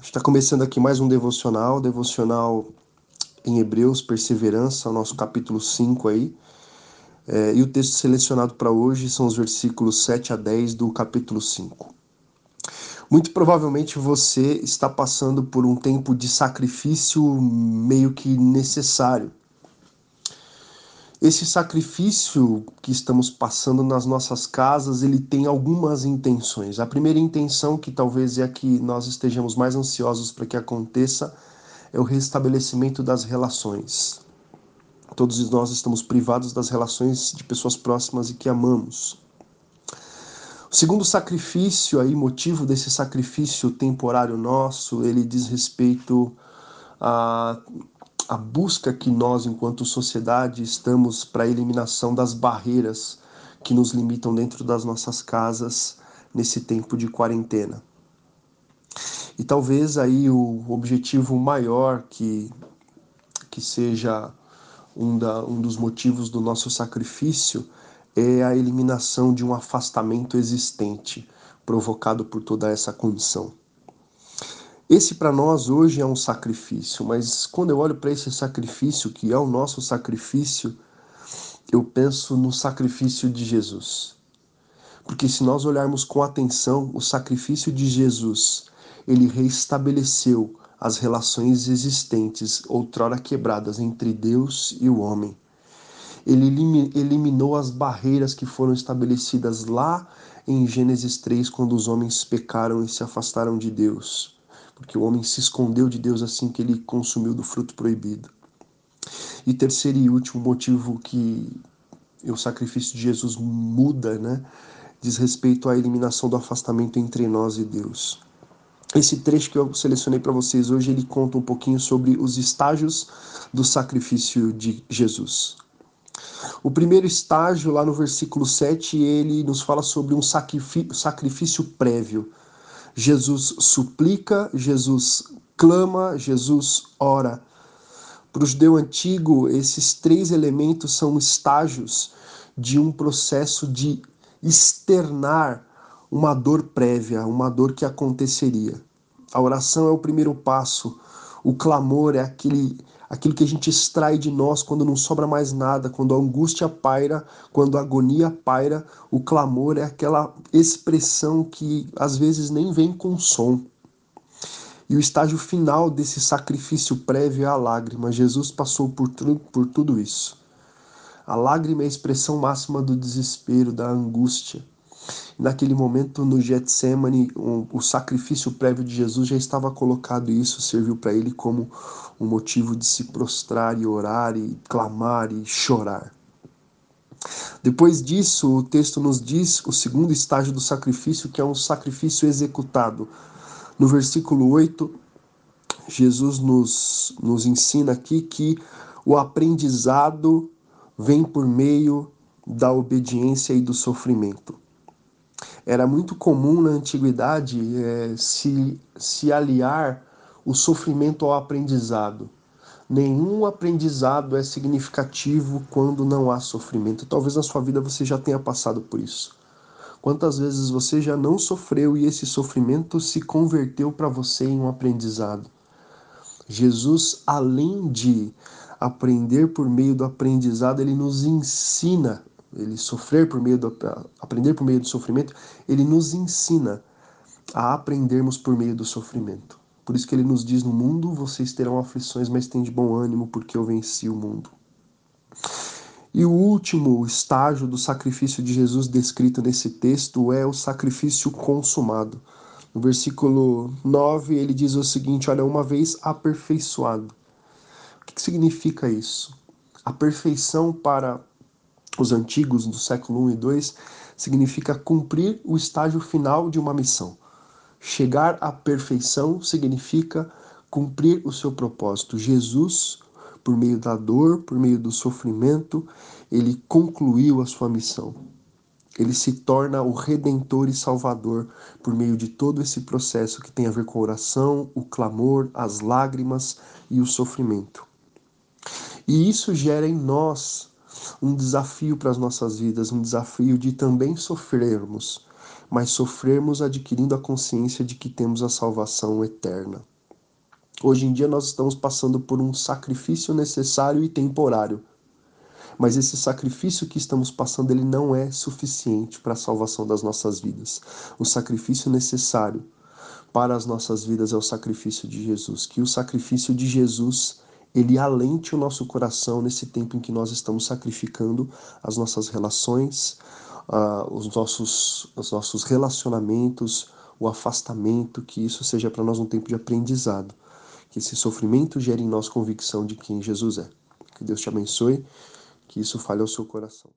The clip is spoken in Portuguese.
Está começando aqui mais um devocional, devocional em Hebreus, Perseverança, o nosso capítulo 5 aí. É, e o texto selecionado para hoje são os versículos 7 a 10 do capítulo 5. Muito provavelmente você está passando por um tempo de sacrifício meio que necessário. Esse sacrifício que estamos passando nas nossas casas, ele tem algumas intenções. A primeira intenção, que talvez é a que nós estejamos mais ansiosos para que aconteça, é o restabelecimento das relações. Todos nós estamos privados das relações de pessoas próximas e que amamos. O segundo sacrifício, aí, motivo desse sacrifício temporário nosso, ele diz respeito a a busca que nós, enquanto sociedade, estamos para a eliminação das barreiras que nos limitam dentro das nossas casas nesse tempo de quarentena. E talvez aí o objetivo maior que, que seja um, da, um dos motivos do nosso sacrifício é a eliminação de um afastamento existente provocado por toda essa condição. Esse para nós hoje é um sacrifício, mas quando eu olho para esse sacrifício, que é o nosso sacrifício, eu penso no sacrifício de Jesus. Porque se nós olharmos com atenção, o sacrifício de Jesus, ele reestabeleceu as relações existentes, outrora quebradas, entre Deus e o homem. Ele eliminou as barreiras que foram estabelecidas lá em Gênesis 3, quando os homens pecaram e se afastaram de Deus porque o homem se escondeu de Deus assim que ele consumiu do fruto proibido. E terceiro e último motivo que o sacrifício de Jesus muda, né, diz respeito à eliminação do afastamento entre nós e Deus. Esse trecho que eu selecionei para vocês hoje, ele conta um pouquinho sobre os estágios do sacrifício de Jesus. O primeiro estágio, lá no versículo 7, ele nos fala sobre um sacrifício prévio. Jesus suplica, Jesus clama, Jesus ora. Para o judeu antigo, esses três elementos são estágios de um processo de externar uma dor prévia, uma dor que aconteceria. A oração é o primeiro passo, o clamor é aquele aquilo que a gente extrai de nós quando não sobra mais nada, quando a angústia paira, quando a agonia paira, o clamor é aquela expressão que às vezes nem vem com som. E o estágio final desse sacrifício prévio é a lágrima. Jesus passou por, por tudo isso. A lágrima é a expressão máxima do desespero, da angústia. Naquele momento, no Getsemane, o, o sacrifício prévio de Jesus já estava colocado e isso serviu para ele como um motivo de se prostrar e orar e clamar e chorar. Depois disso, o texto nos diz o segundo estágio do sacrifício, que é um sacrifício executado. No versículo 8, Jesus nos, nos ensina aqui que o aprendizado vem por meio da obediência e do sofrimento. Era muito comum na antiguidade é, se, se aliar o sofrimento ao aprendizado. Nenhum aprendizado é significativo quando não há sofrimento. Talvez na sua vida você já tenha passado por isso. Quantas vezes você já não sofreu e esse sofrimento se converteu para você em um aprendizado? Jesus, além de aprender por meio do aprendizado, ele nos ensina ele sofrer por meio do aprender por meio do sofrimento, ele nos ensina a aprendermos por meio do sofrimento. Por isso que ele nos diz no mundo vocês terão aflições, mas tem de bom ânimo porque eu venci o mundo. E o último estágio do sacrifício de Jesus descrito nesse texto é o sacrifício consumado. No versículo 9 ele diz o seguinte: Olha, uma vez aperfeiçoado. O que significa isso? A perfeição para os antigos do século I e II, significa cumprir o estágio final de uma missão. Chegar à perfeição significa cumprir o seu propósito. Jesus, por meio da dor, por meio do sofrimento, ele concluiu a sua missão. Ele se torna o redentor e salvador por meio de todo esse processo que tem a ver com a oração, o clamor, as lágrimas e o sofrimento. E isso gera em nós um desafio para as nossas vidas, um desafio de também sofrermos, mas sofrermos adquirindo a consciência de que temos a salvação eterna. Hoje em dia nós estamos passando por um sacrifício necessário e temporário. Mas esse sacrifício que estamos passando, ele não é suficiente para a salvação das nossas vidas. O sacrifício necessário para as nossas vidas é o sacrifício de Jesus. Que o sacrifício de Jesus ele alente o nosso coração nesse tempo em que nós estamos sacrificando as nossas relações, uh, os, nossos, os nossos relacionamentos, o afastamento, que isso seja para nós um tempo de aprendizado. Que esse sofrimento gere em nós convicção de quem Jesus é. Que Deus te abençoe, que isso fale ao seu coração.